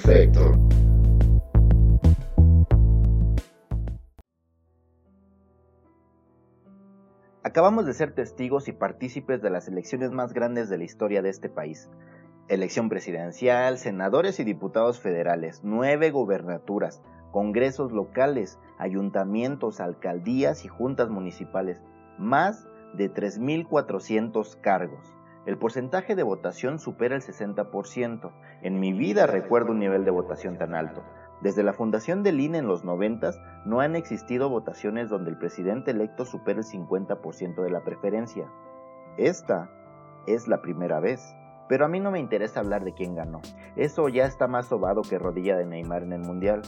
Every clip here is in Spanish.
perfecto. Acabamos de ser testigos y partícipes de las elecciones más grandes de la historia de este país. Elección presidencial, senadores y diputados federales, nueve gubernaturas, congresos locales, ayuntamientos, alcaldías y juntas municipales, más de 3.400 cargos. El porcentaje de votación supera el 60%. En mi vida recuerdo un nivel de votación tan alto. Desde la fundación del INE en los 90 no han existido votaciones donde el presidente electo supere el 50% de la preferencia. Esta es la primera vez. Pero a mí no me interesa hablar de quién ganó. Eso ya está más sobado que rodilla de Neymar en el Mundial.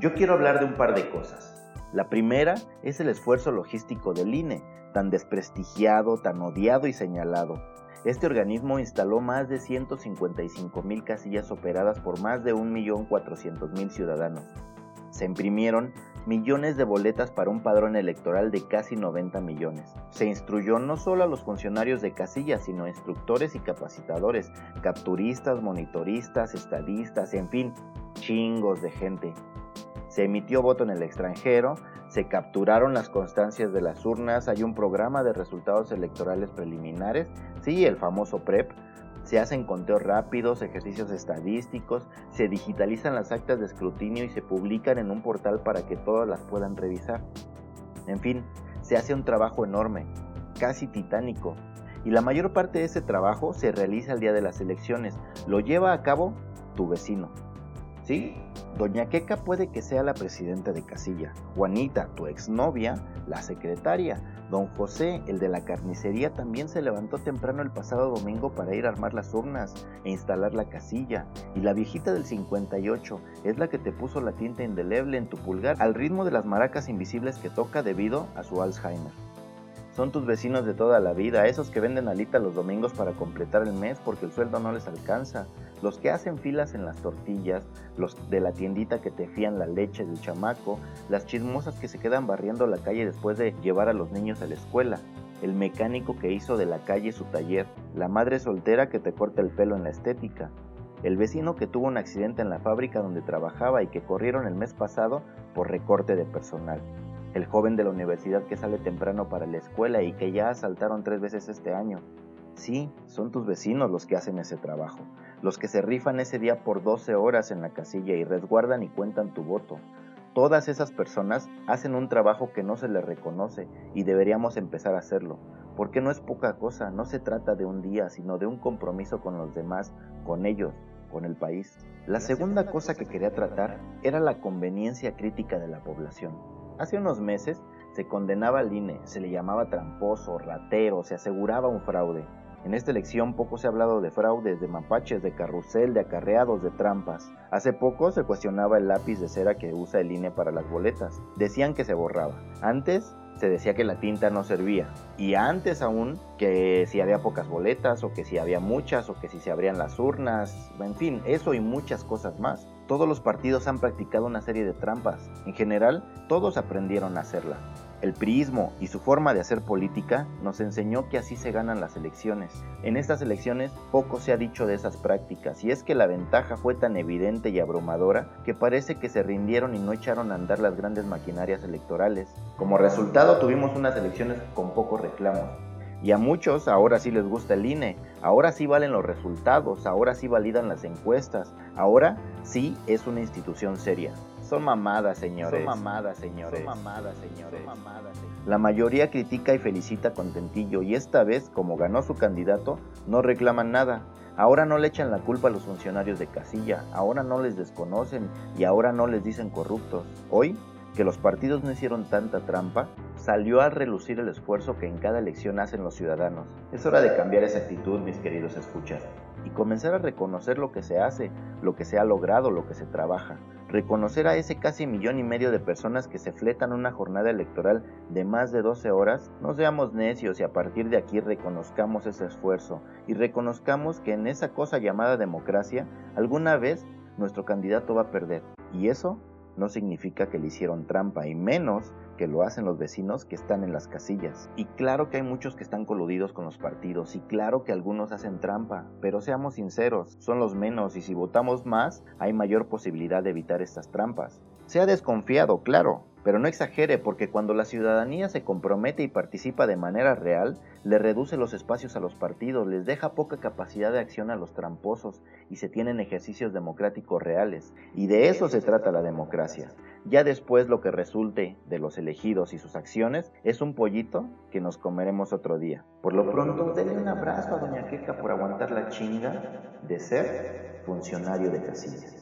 Yo quiero hablar de un par de cosas. La primera es el esfuerzo logístico del INE, tan desprestigiado, tan odiado y señalado. Este organismo instaló más de 155 mil casillas operadas por más de 1.400.000 ciudadanos. Se imprimieron millones de boletas para un padrón electoral de casi 90 millones. Se instruyó no solo a los funcionarios de casillas, sino a instructores y capacitadores, capturistas, monitoristas, estadistas, en fin, chingos de gente. Se emitió voto en el extranjero, se capturaron las constancias de las urnas, hay un programa de resultados electorales preliminares, sí, el famoso PREP, se hacen conteos rápidos, ejercicios estadísticos, se digitalizan las actas de escrutinio y se publican en un portal para que todas las puedan revisar. En fin, se hace un trabajo enorme, casi titánico, y la mayor parte de ese trabajo se realiza el día de las elecciones, lo lleva a cabo tu vecino. ¿Sí? Doña Queca puede que sea la presidenta de casilla, Juanita, tu exnovia, la secretaria, Don José, el de la carnicería, también se levantó temprano el pasado domingo para ir a armar las urnas e instalar la casilla. Y la viejita del 58 es la que te puso la tinta indeleble en tu pulgar al ritmo de las maracas invisibles que toca debido a su Alzheimer. Son tus vecinos de toda la vida, esos que venden alita los domingos para completar el mes porque el sueldo no les alcanza, los que hacen filas en las tortillas, los de la tiendita que te fían la leche del chamaco, las chismosas que se quedan barriendo la calle después de llevar a los niños a la escuela, el mecánico que hizo de la calle su taller, la madre soltera que te corta el pelo en la estética, el vecino que tuvo un accidente en la fábrica donde trabajaba y que corrieron el mes pasado por recorte de personal el joven de la universidad que sale temprano para la escuela y que ya asaltaron tres veces este año. Sí, son tus vecinos los que hacen ese trabajo, los que se rifan ese día por 12 horas en la casilla y resguardan y cuentan tu voto. Todas esas personas hacen un trabajo que no se les reconoce y deberíamos empezar a hacerlo, porque no es poca cosa, no se trata de un día, sino de un compromiso con los demás, con ellos, con el país. La segunda cosa que quería tratar era la conveniencia crítica de la población. Hace unos meses se condenaba al INE, se le llamaba tramposo, ratero, se aseguraba un fraude. En esta elección poco se ha hablado de fraudes, de mapaches, de carrusel, de acarreados, de trampas. Hace poco se cuestionaba el lápiz de cera que usa el INE para las boletas. Decían que se borraba. Antes se decía que la tinta no servía. Y antes aún que si había pocas boletas o que si había muchas o que si se abrían las urnas. En fin, eso y muchas cosas más. Todos los partidos han practicado una serie de trampas. En general, todos aprendieron a hacerla. El priismo y su forma de hacer política nos enseñó que así se ganan las elecciones. En estas elecciones poco se ha dicho de esas prácticas y es que la ventaja fue tan evidente y abrumadora que parece que se rindieron y no echaron a andar las grandes maquinarias electorales. Como resultado tuvimos unas elecciones con pocos reclamos. Y a muchos ahora sí les gusta el INE, ahora sí valen los resultados, ahora sí validan las encuestas, ahora sí es una institución seria. Son mamadas, señores. Son mamadas, señores. Son mamadas, señores. La mayoría critica y felicita contentillo y esta vez, como ganó su candidato, no reclaman nada. Ahora no le echan la culpa a los funcionarios de casilla, ahora no les desconocen y ahora no les dicen corruptos. Hoy, que los partidos no hicieron tanta trampa, salió a relucir el esfuerzo que en cada elección hacen los ciudadanos. Es hora de cambiar esa actitud, mis queridos escuchas, y comenzar a reconocer lo que se hace, lo que se ha logrado, lo que se trabaja. Reconocer a ese casi millón y medio de personas que se fletan una jornada electoral de más de 12 horas, no seamos necios y a partir de aquí reconozcamos ese esfuerzo y reconozcamos que en esa cosa llamada democracia, alguna vez nuestro candidato va a perder. Y eso no significa que le hicieron trampa y menos que lo hacen los vecinos que están en las casillas. Y claro que hay muchos que están coludidos con los partidos y claro que algunos hacen trampa, pero seamos sinceros, son los menos y si votamos más hay mayor posibilidad de evitar estas trampas. Sea desconfiado, claro, pero no exagere porque cuando la ciudadanía se compromete y participa de manera real, le reduce los espacios a los partidos, les deja poca capacidad de acción a los tramposos y se tienen ejercicios democráticos reales. Y de eso se trata la democracia. Ya después lo que resulte de los elegidos y sus acciones es un pollito que nos comeremos otro día. Por lo pronto, denle un abrazo a Doña Queca por aguantar la chinga de ser funcionario de casillas.